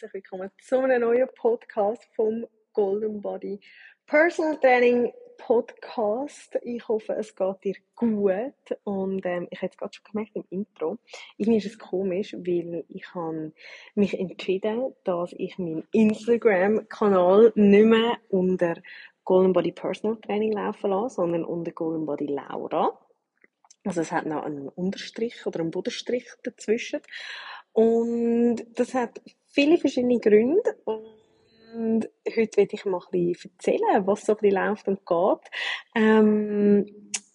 herzlich willkommen zu einem neuen Podcast vom Golden Body Personal Training Podcast. Ich hoffe, es geht dir gut. Und ähm, ich habe es gerade schon gemerkt im Intro. Irgendwie ist es komisch, weil ich habe mich entschieden, dass ich meinen Instagram-Kanal nicht mehr unter Golden Body Personal Training laufen lasse, sondern unter Golden Body Laura. Also es hat noch einen Unterstrich oder einen Bodenstrich dazwischen. Und das hat viele verschiedene Gründe. Und heute werde ich mal ein bisschen erzählen, was so ein läuft und geht. Ähm,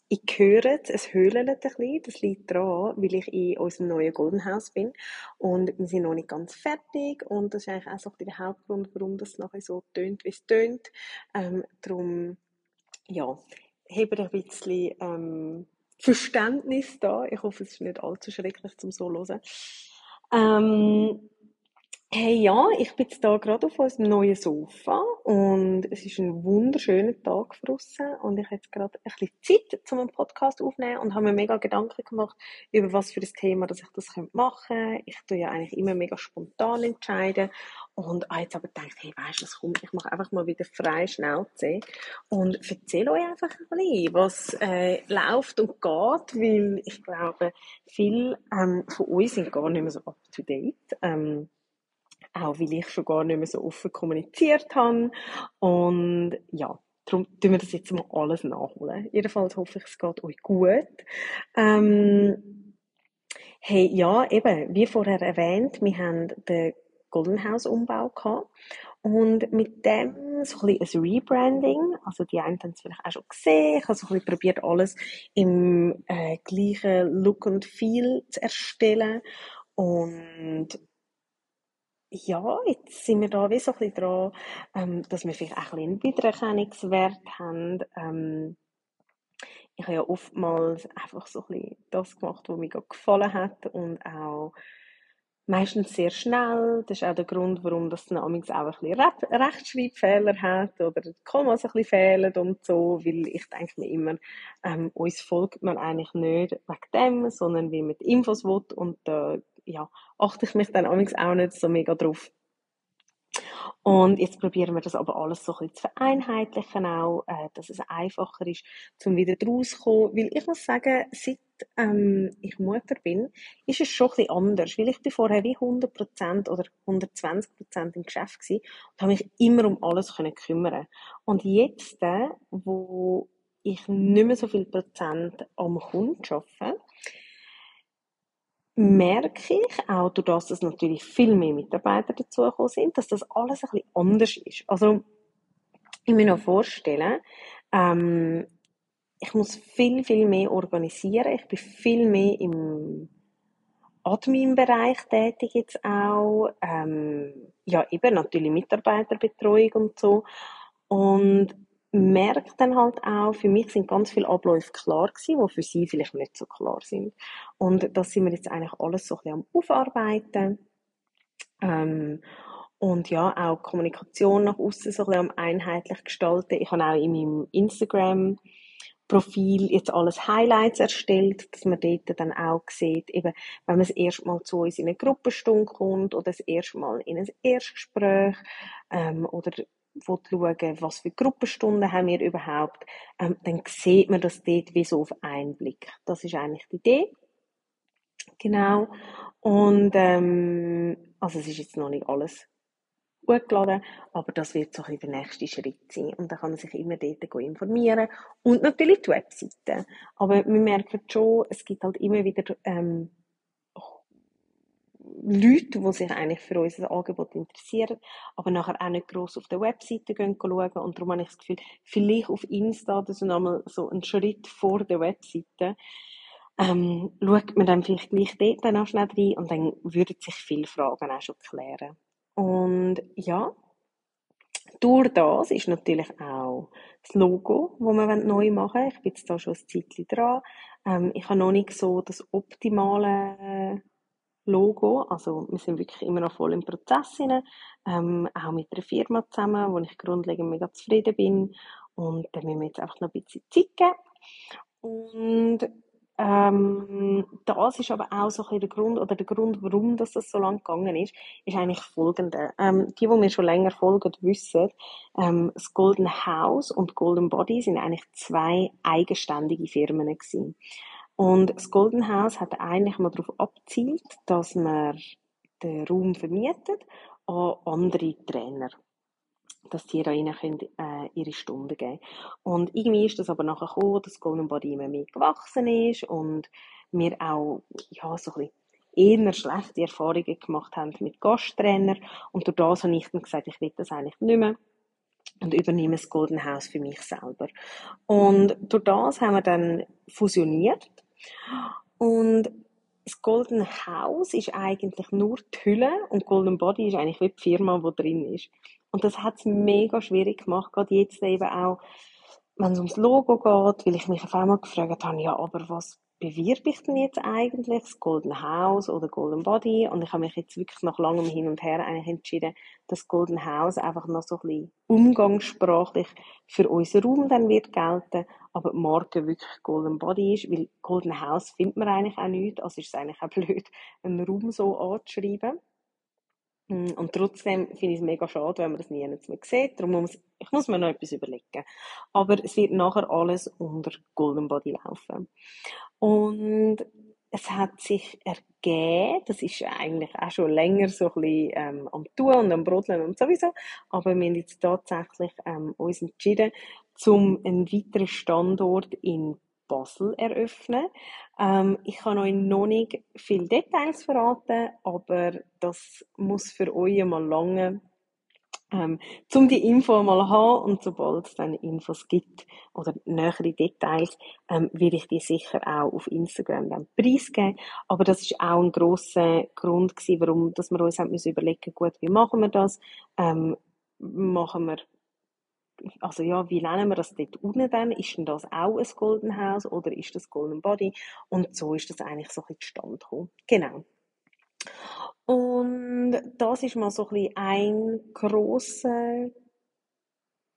ich höre es, es höhlt ein bisschen. Das liegt daran, weil ich in unserem neuen Golden House bin. Und wir sind noch nicht ganz fertig. Und das ist eigentlich auch so der Hauptgrund, warum das nachher so tönt, wie es tönt. Ähm, darum, ja, habe ein bisschen ähm, Verständnis da. Ich hoffe, es ist nicht allzu schrecklich zum so hören. Ähm, hey, ja, ich bin jetzt da gerade auf unserem neuen Sofa und es ist ein wunderschöner Tag draussen und ich habe jetzt gerade ein bisschen Zeit, um einen Podcast aufzunehmen und habe mir mega Gedanken gemacht, über was für ein Thema, dass ich das machen könnte. Ich tue ja eigentlich immer mega spontan entscheiden und habe jetzt aber gedacht, hey, weißt du, was kommt, ich mache einfach mal wieder frei Schnauze und erzähle euch einfach ein bisschen, was äh, läuft und geht, weil ich glaube, viele ähm, von uns sind gar nicht mehr so up to date. Ähm, auch weil ich schon gar nicht mehr so offen kommuniziert habe. Und ja, darum tun wir das jetzt mal alles nachholen. Jedenfalls hoffe ich, es geht euch gut. Ähm, hey, ja, eben, wie vorher erwähnt, wir haben den Golden House Umbau gehabt. Und mit dem so ein, bisschen ein Rebranding. Also die einen haben es vielleicht auch schon gesehen. Ich habe so ein bisschen probiert, alles im äh, gleichen Look und Feel zu erstellen. Und ja, jetzt sind wir da wie so ein bisschen dran, ähm, dass wir vielleicht auch ein bisschen einen Wiedererkennungswert haben. Ähm, ich habe ja oftmals einfach so ein bisschen das gemacht, was mir gefallen hat und auch meistens sehr schnell. Das ist auch der Grund, warum das dann auch ein bisschen Rechtschreibfehler hat oder die Kommas ein bisschen fehlen und so, weil ich denke mir immer, ähm, uns folgt man eigentlich nicht wegen dem, sondern wie man die Infos will und äh, ja, achte ich mich dann auch nicht so mega drauf. Und jetzt probieren wir das aber alles so ein bisschen zu vereinheitlichen auch, äh, dass es einfacher ist, zum wieder rauszukommen. Weil ich muss sagen, seit ähm, ich Mutter bin, ist es schon ein bisschen anders. Weil ich bin vorher wie 100% oder 120% im Geschäft gewesen und habe mich immer um alles können kümmern. Und jetzt, äh, wo ich nicht mehr so viel Prozent am Kunden arbeite, merke ich, auch durch das, dass natürlich viel mehr Mitarbeiter dazugekommen sind, dass das alles ein bisschen anders ist. Also, ich mir noch vorstellen, ähm, ich muss viel, viel mehr organisieren. Ich bin viel mehr im Admin-Bereich tätig jetzt auch. Ähm, ja, eben natürlich Mitarbeiterbetreuung und so. Und merke dann halt auch, für mich sind ganz viele Abläufe klar gewesen, die für sie vielleicht nicht so klar sind. Und das sind wir jetzt eigentlich alles so ein bisschen am Aufarbeiten. Ähm, und ja, auch Kommunikation nach außen so ein bisschen am einheitlich gestalten. Ich habe auch in meinem Instagram Profil jetzt alles Highlights erstellt, dass man dort dann auch sieht, eben, wenn man das erste Mal zu uns in eine Gruppenstunde kommt oder das erste Mal in ein Erstgespräch ähm, oder schauen was für Gruppenstunden haben wir überhaupt, ähm, dann sieht man das dort wie so auf einen Blick. Das ist eigentlich die Idee. Genau. Und, ähm, also es ist jetzt noch nicht alles gut geladen, aber das wird so ein der nächste Schritt sein. Und dann kann man sich immer dort informieren. Und natürlich die Webseite. Aber wir merken schon, es gibt halt immer wieder, ähm, Leute, die sich eigentlich für unser Angebot interessieren, aber nachher auch nicht gross auf der Webseite gehen schauen. Und darum habe ich das Gefühl, vielleicht auf Insta, das ist nochmal so ein Schritt vor der Webseite, ähm, schaut man dann vielleicht gleich dort dann auch schnell rein und dann würden sich viele Fragen auch schon klären. Und ja, durch das ist natürlich auch das Logo, das wir neu machen wollen. Ich bin jetzt da schon ein Zeitchen dran. Ähm, ich habe noch nicht so das optimale Logo. Also wir sind wirklich immer noch voll im Prozess hinein. Ähm, auch mit einer Firma zusammen, wo ich grundlegend mega zufrieden bin. Und da müssen wir jetzt einfach noch ein bisschen Zeit geben. Und ähm, das ist aber auch so ein der Grund, oder der Grund, warum das, so lange gegangen ist, ist eigentlich folgender. Ähm, die, die mir schon länger folgen, wissen, ähm, das Golden House und Golden Body sind eigentlich zwei eigenständige Firmen gewesen. Und das Golden House hat eigentlich mal darauf abzielt, dass man den Raum vermietet an andere Trainer dass die da rein können, äh, ihre Stunden geben Und irgendwie ist das aber nachher gekommen, dass Golden Body immer mehr gewachsen ist und wir auch, ja, so ein bisschen eher schlechte Erfahrungen gemacht haben mit Gasttrainer. Und durch das habe ich dann gesagt, ich will das eigentlich nicht mehr und übernehme das Golden House für mich selber. Und durch das haben wir dann fusioniert und das Golden House ist eigentlich nur die Hülle und Golden Body ist eigentlich wie die Firma, die drin ist. Und das hat es mega schwierig gemacht, gerade jetzt eben auch, wenn es ums Logo geht, weil ich mich auf einmal gefragt habe, ja, aber was bewirbe ich denn jetzt eigentlich? Das Golden House oder Golden Body? Und ich habe mich jetzt wirklich nach langem Hin und Her eigentlich entschieden, dass Golden House einfach noch so ein bisschen umgangssprachlich für unseren Raum dann wird gelten, aber Marke wirklich Golden Body ist, weil Golden House findet man eigentlich auch nicht, also ist es eigentlich auch blöd, einen Raum so anzuschreiben. Mm, und trotzdem finde ich es mega schade, wenn man das nie mehr sieht. Darum muss ich muss mir noch etwas überlegen. Aber es wird nachher alles unter Golden Body laufen. Und es hat sich ergeben, das ist eigentlich auch schon länger so ein bisschen ähm, am Tun und am Brodeln und sowieso, aber wir haben jetzt tatsächlich ähm, uns entschieden, zum einen weiteren Standort in Basel eröffnen. Ähm, ich kann euch noch nicht viele Details verraten, aber das muss für euch mal lange, ähm, um die Info mal zu haben und sobald es dann Infos gibt oder nähere Details, ähm, werde ich die sicher auch auf Instagram dann preisgeben. Aber das ist auch ein grosser Grund gewesen, warum dass wir uns haben überlegen, gut, wie machen wir das? Ähm, machen wir also ja, wie nennen wir das dort unten dann? Ist denn das auch ein Golden House oder ist das Golden Body? Und so ist das eigentlich so ein bisschen zustande gekommen. Genau. Und das ist mal so ein ein grosser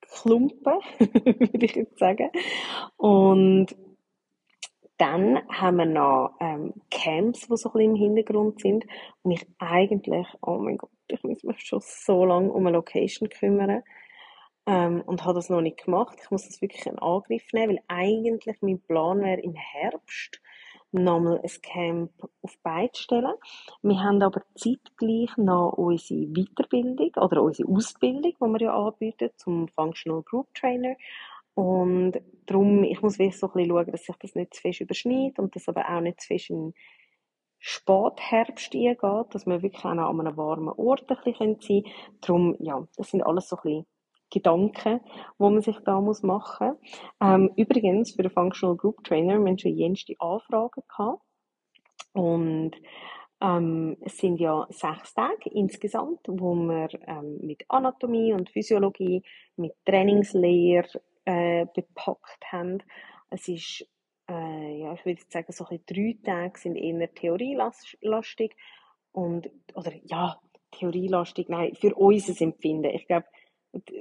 Klumpen, würde ich jetzt sagen. Und dann haben wir noch ähm, Camps, die so ein bisschen im Hintergrund sind. Und ich eigentlich, oh mein Gott, ich muss mich schon so lange um eine Location kümmern ähm, und habe das noch nicht gemacht. Ich muss das wirklich in Angriff nehmen, weil eigentlich mein Plan wäre im Herbst nochmal ein Camp auf beide stellen. Wir haben aber zeitgleich noch unsere Weiterbildung oder unsere Ausbildung, die wir ja anbieten, zum Functional Group Trainer. Und darum, ich muss wirklich so ein bisschen schauen, dass sich das nicht zu fest überschneidet und das aber auch nicht zu fest in Spätherbst eingeht, dass wir wirklich auch noch an einem warmen Ort ein bisschen sein können. Darum, ja, das sind alles so ein bisschen Gedanken, wo man sich da muss machen muss. Ähm, übrigens, für den Functional Group Trainer, wir haben schon jenste Anfragen gehabt. Und ähm, es sind ja sechs Tage insgesamt, wo wir ähm, mit Anatomie und Physiologie, mit Trainingslehre äh, bepackt haben. Es ist, äh, ja, ich würde sagen, so drei Tage sind eher theorielastig und, oder ja, theorielastig, nein, für unser Empfinden. Ich glaube,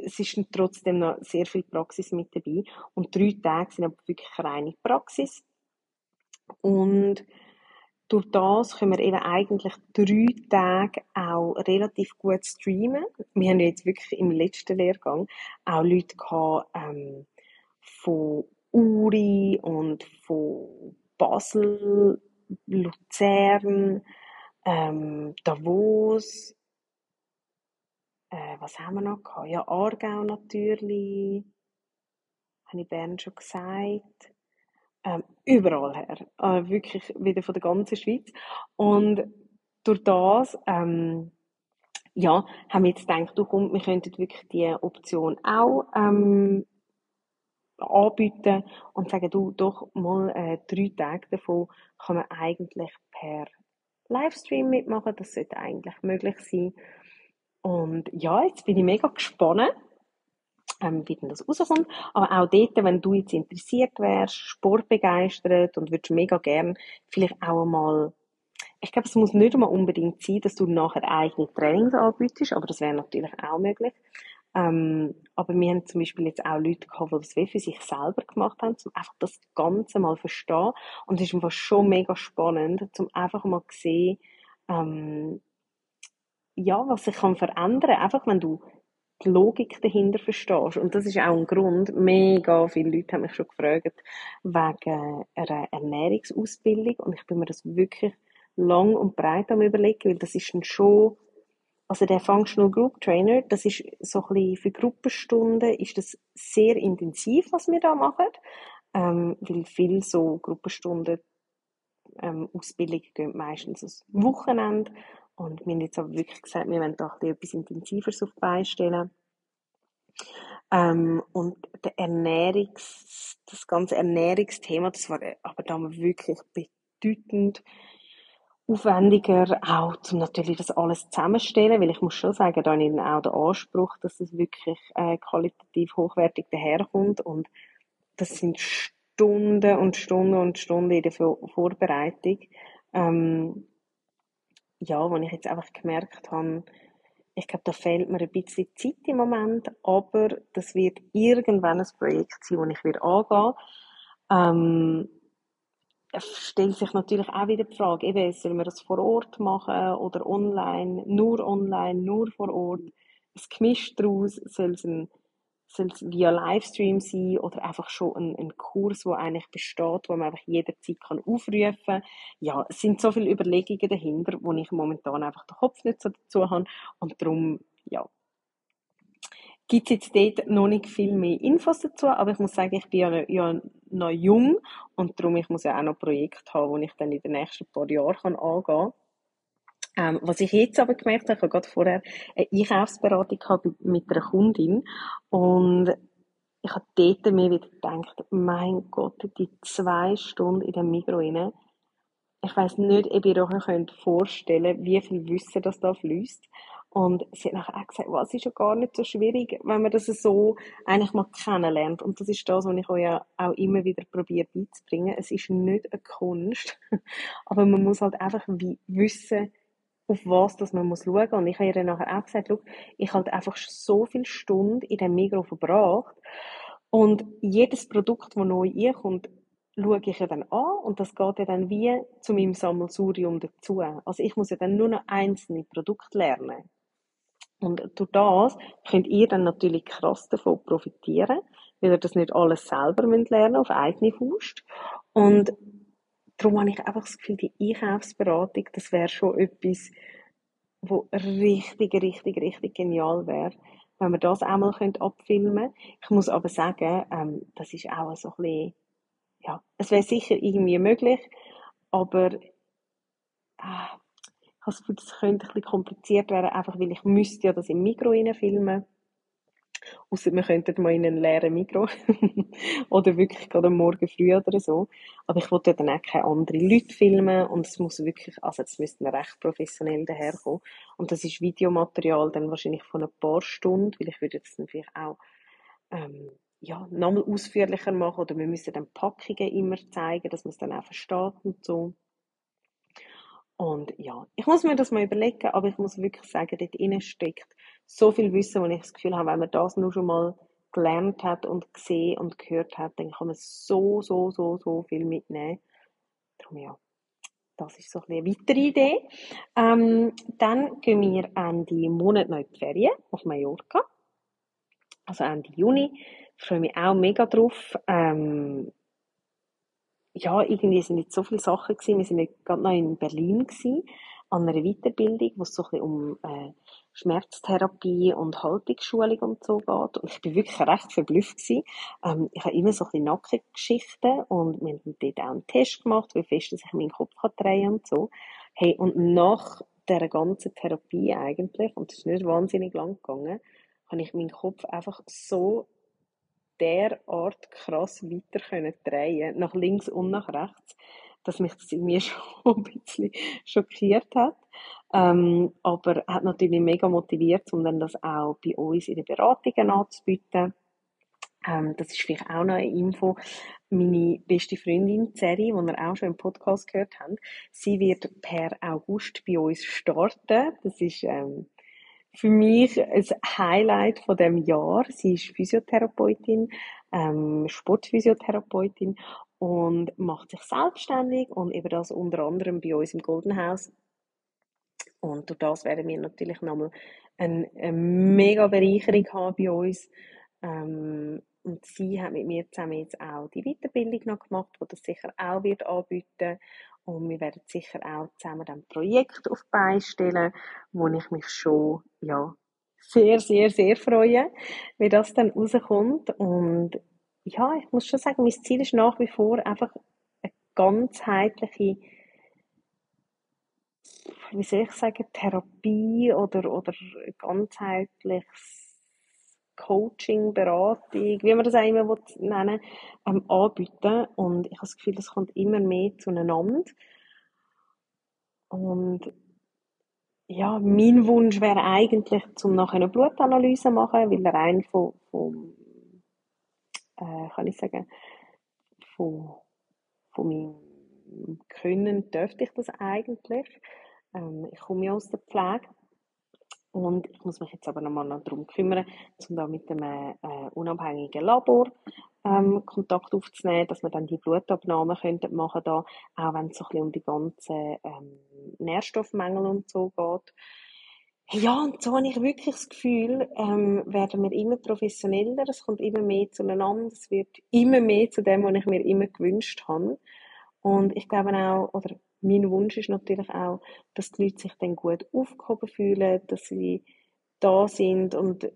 es ist trotzdem noch sehr viel Praxis mit dabei. Und drei Tage sind aber wirklich reine Praxis. Und durch das können wir eben eigentlich drei Tage auch relativ gut streamen. Wir haben jetzt wirklich im letzten Lehrgang auch Leute gehabt, ähm, von Uri und von Basel, Luzern, ähm, Davos, äh, was haben wir noch gehabt? Ja, Aargau natürlich. Habe ich Bern schon gesagt. Ähm, überall her. Äh, wirklich wieder von der ganzen Schweiz. Und durch das, ähm, ja, haben wir jetzt gedacht, du komm, wir könnten wirklich die Option auch ähm, anbieten und sagen, du, doch mal äh, drei Tage davon kann man eigentlich per Livestream mitmachen. Das sollte eigentlich möglich sein. Und ja, jetzt bin ich mega gespannt, ähm, wie denn das rauskommt. Aber auch dort, wenn du jetzt interessiert wärst, sportbegeistert und würdest mega gern vielleicht auch einmal ich glaube, es muss nicht mal unbedingt sein, dass du nachher eigene Trainings anbietest, aber das wäre natürlich auch möglich. Ähm, aber wir haben zum Beispiel jetzt auch Leute gehabt, die das für sich selber gemacht haben, um einfach das Ganze mal verstehen. Und es ist einfach schon mega spannend, um einfach mal zu sehen, ähm, ja, was sich kann verändern, einfach wenn du die Logik dahinter verstehst. Und das ist auch ein Grund, mega viele Leute haben mich schon gefragt, wegen einer Ernährungsausbildung. Und ich bin mir das wirklich lang und breit am überlegen, weil das ist dann schon, also der Functional Group Trainer, das ist so ein bisschen für Gruppenstunden, ist das sehr intensiv, was wir da machen, ähm, weil viel so Gruppenstunden ähm, Ausbildungen gehen meistens das Wochenende und wir haben jetzt aber wirklich gesagt, wir wollen da etwas Intensiveres auf die Beine stellen. Ähm, und der Ernährungs, das ganze Ernährungsthema, das war aber da wirklich bedeutend aufwendiger, auch zum natürlich das alles zusammenstellen, weil ich muss schon sagen, da habe ich auch den Anspruch, dass es wirklich äh, qualitativ hochwertig daherkommt und das sind Stunden und Stunden und Stunden in der Vorbereitung. Ähm, ja, wo ich jetzt einfach gemerkt habe, ich glaube, da fehlt mir ein bisschen Zeit im Moment, aber das wird irgendwann ein Projekt sein, das ich wieder angehen ähm, stellt sich natürlich auch wieder die Frage, eben, sollen wir das vor Ort machen oder online, nur online, nur vor Ort, ein Gemisch daraus, soll es, ein, es via Livestream sein oder einfach schon ein, ein Kurs, der eigentlich besteht, wo man einfach jederzeit kann aufrufen kann. Ja, es sind so viele Überlegungen dahinter, wo ich momentan einfach den Kopf nicht so dazu habe und darum, ja, gibt es jetzt dort noch nicht viel mehr Infos dazu, aber ich muss sagen, ich bin ja, noch, ja noch jung und darum ich muss ja auch noch Projekte haben, wo ich dann in den nächsten paar Jahren kann angehen kann. Ähm, was ich jetzt aber gemerkt habe, ich habe gerade vorher eine Einkaufsberatung mit einer Kundin und ich habe dort mir wieder gedacht, mein Gott, die zwei Stunden in dem Mikro rein, ich weiß nicht, ob ihr euch vorstellen könnt, wie viel Wissen das da fließt. Und sie hat nachher auch gesagt, was ist ja gar nicht so schwierig, wenn man das so eigentlich mal kennenlernt. Und das ist das, was ich euch ja auch immer wieder probiere beizubringen. Es ist nicht eine Kunst, aber man muss halt einfach wissen, auf was dass man muss schauen muss. Und ich habe ihr nachher auch gesagt, schau, ich habe einfach so viele Stunden in dem Mikro verbracht und jedes Produkt, das neu kommt, schaue ich ja dann an und das geht ja dann wie zu meinem Sammelsurium dazu. Also ich muss ja dann nur noch einzelne Produkte lernen. Und durch das könnt ihr dann natürlich krass davon profitieren, weil ihr das nicht alles selber lernen müsst, auf eigene Faust. Und darum habe ich einfach das Gefühl, die Einkaufsberatung, das wäre schon etwas, wo richtig, richtig, richtig genial wäre, wenn wir das einmal abfilmen könnte. Ich muss aber sagen, ähm, das ist auch so ein bisschen, ja, es wäre sicher irgendwie möglich, aber äh, habe das Gefühl, das könnte ein bisschen kompliziert werden, einfach weil ich müsste ja das im Mikro filmen. Außer wir könnten mal in einen leeren Mikro. oder wirklich gerade Morgen früh oder so. Aber ich wollte dann auch keine anderen Leute filmen und es muss wirklich, also es müsste recht professionell daherkommen. Und das ist Videomaterial dann wahrscheinlich von ein paar Stunden, weil ich würde jetzt natürlich auch ähm, ja, nochmal ausführlicher machen oder wir müssen dann Packungen immer zeigen, dass man es dann auch versteht und so. Und ja, ich muss mir das mal überlegen, aber ich muss wirklich sagen, dort innen steckt so viel Wissen, wo ich das Gefühl habe, wenn man das nur schon mal gelernt hat und gesehen und gehört hat, dann kann man so, so, so, so viel mitnehmen. Darum ja, das ist so eine weitere Idee. Ähm, dann gehen wir an die monatliche Ferien auf Mallorca. Also Ende Juni. Ich freue mich auch mega drauf. Ähm, ja, irgendwie sind nicht so viele Sachen gewesen. Wir sind gerade noch in Berlin gewesen, an einer Weiterbildung, wo es so ein bisschen um äh, Schmerztherapie und Haltungsschulung und so geht. Und ich bin wirklich recht verblüfft gewesen. Ähm, ich habe immer so ein bisschen Nackengeschichten und wir haben dort auch einen Test gemacht, wie fest ich meinen Kopf kann drehen und so. Hey, und nach der ganzen Therapie eigentlich, und es ist nicht wahnsinnig lang gegangen, habe ich meinen Kopf einfach so derart krass weiter können drehen nach links und nach rechts, dass mich das irgendwie schon ein bisschen schockiert hat. Ähm, aber hat natürlich mega motiviert, um dann das auch bei uns in den Beratungen anzubieten. Ähm, das ist vielleicht auch noch eine Info. Meine beste Freundin Zeri, die ihr auch schon im Podcast gehört habt, sie wird per August bei uns starten. Das ist ähm, für mich ein Highlight von dem Jahr. Sie ist Physiotherapeutin, ähm, Sportphysiotherapeutin und macht sich selbstständig und eben das unter anderem bei uns im Golden House. Und durch das werden wir natürlich nochmal eine, eine mega Bereicherung haben bei uns. Ähm, und sie hat mit mir zusammen jetzt auch die Weiterbildung noch gemacht, die das sicher auch wird anbieten. Und wir werden sicher auch zusammen ein Projekt auf die Beine stellen, wo ich mich schon, ja, sehr, sehr, sehr freue, wie das dann rauskommt. Und ja, ich muss schon sagen, mein Ziel ist nach wie vor einfach eine ganzheitliche, wie soll ich sagen, Therapie oder, oder ganzheitliches Coaching, Beratung, wie man das auch immer nennen ähm, anbieten. Und ich habe das Gefühl, es kommt immer mehr zueinander. Und ja, mein Wunsch wäre eigentlich, zum nachher eine Blutanalyse zu machen, weil rein von, von äh, kann ich sagen, von, von meinem Können dürfte ich das eigentlich. Ähm, ich komme ja aus der Pflege und ich muss mich jetzt aber nochmal noch darum kümmern, um da mit einem äh, unabhängigen Labor ähm, Kontakt aufzunehmen, dass wir dann die Blutabnahmen könnten machen da, auch wenn es so ein bisschen um die ganzen ähm, Nährstoffmängel und so geht. Ja, und so habe ich wirklich das Gefühl, ähm, werden wir immer professioneller, es kommt immer mehr zueinander, es wird immer mehr zu dem, was ich mir immer gewünscht habe. Und ich glaube auch, oder mein Wunsch ist natürlich auch, dass die Leute sich dann gut aufgehoben fühlen, dass sie da sind und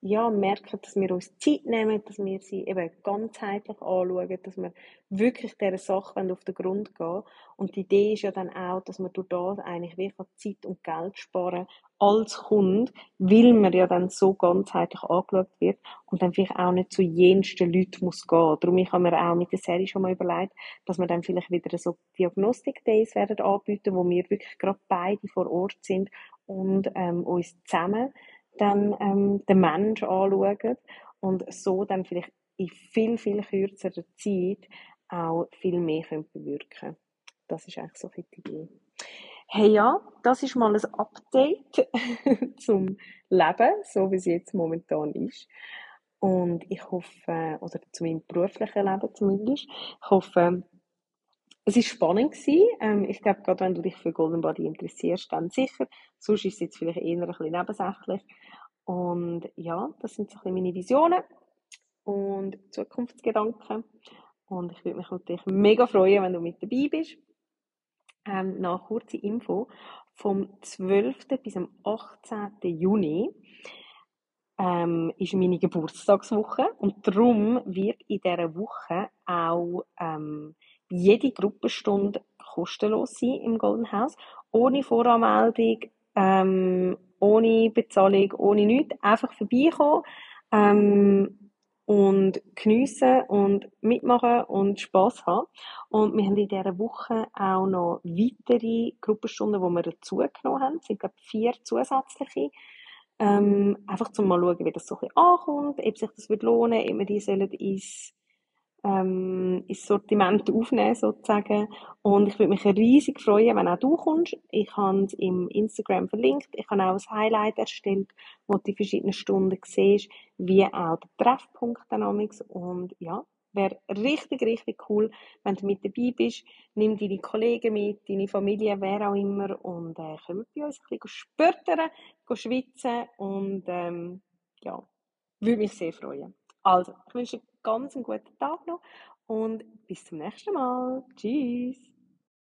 ja, merken, dass wir uns Zeit nehmen, dass wir sie eben ganzheitlich anschauen, dass wir wirklich dieser Sache auf den Grund gehen Und die Idee ist ja dann auch, dass man durch das eigentlich wirklich Zeit und Geld sparen als Kunde, weil man ja dann so ganzheitlich angeschaut wird und dann vielleicht auch nicht zu jensten Leuten muss gehen. Darum ich habe mir auch mit der Serie schon mal überlegt, dass wir dann vielleicht wieder so Diagnostik-Days werden anbieten, wo wir wirklich gerade beide vor Ort sind und ähm, uns zusammen dann ähm, den Menschen anschauen und so dann vielleicht in viel, viel kürzerer Zeit auch viel mehr können bewirken Das ist eigentlich so die Idee. Hey ja, das ist mal ein Update zum Leben, so wie es jetzt momentan ist. Und ich hoffe, oder zu meinem beruflichen Leben zumindest, ich hoffe, es war spannend. Ähm, ich glaube, gerade wenn du dich für Golden Body interessierst, dann sicher. Sonst ist es jetzt vielleicht eher ein bisschen nebensächlich. Und ja, das sind so ein bisschen meine Visionen und Zukunftsgedanken. Und ich würde mich natürlich mega freuen, wenn du mit dabei bist. Ähm, noch kurze Info. Vom 12. bis am 18. Juni ähm, ist meine Geburtstagswoche und darum wird in dieser Woche auch ähm, jede Gruppenstunde kostenlos sein im Golden House, ohne Voranmeldung, ähm, ohne Bezahlung, ohne nichts, einfach vorbeikommen ähm, und geniessen und mitmachen und Spass haben. Und wir haben in dieser Woche auch noch weitere Gruppenstunden, die wir dazugenommen haben. Es sind, glaube vier zusätzliche. Ähm, einfach zum mal schauen, wie das so ein bisschen ankommt, ob sich das wird lohnen, ob wir die sollen ins ähm, ins Sortiment aufnehmen sozusagen. Und ich würde mich riesig freuen, wenn auch du kommst. Ich habe es im Instagram verlinkt. Ich habe auch ein Highlight erstellt, wo du die verschiedenen Stunden siehst, wie auch der Treffpunkt dynamics Und ja, wäre richtig, richtig cool, wenn du mit dabei bist. Nimm deine Kollegen mit, deine Familie, wer auch immer und äh, komm bei uns ein bisschen spürtern, schwitzen und ähm, ja, würde mich sehr freuen. Also, ich wünsche ganz einen guten Tag noch und bis zum nächsten Mal. Tschüss.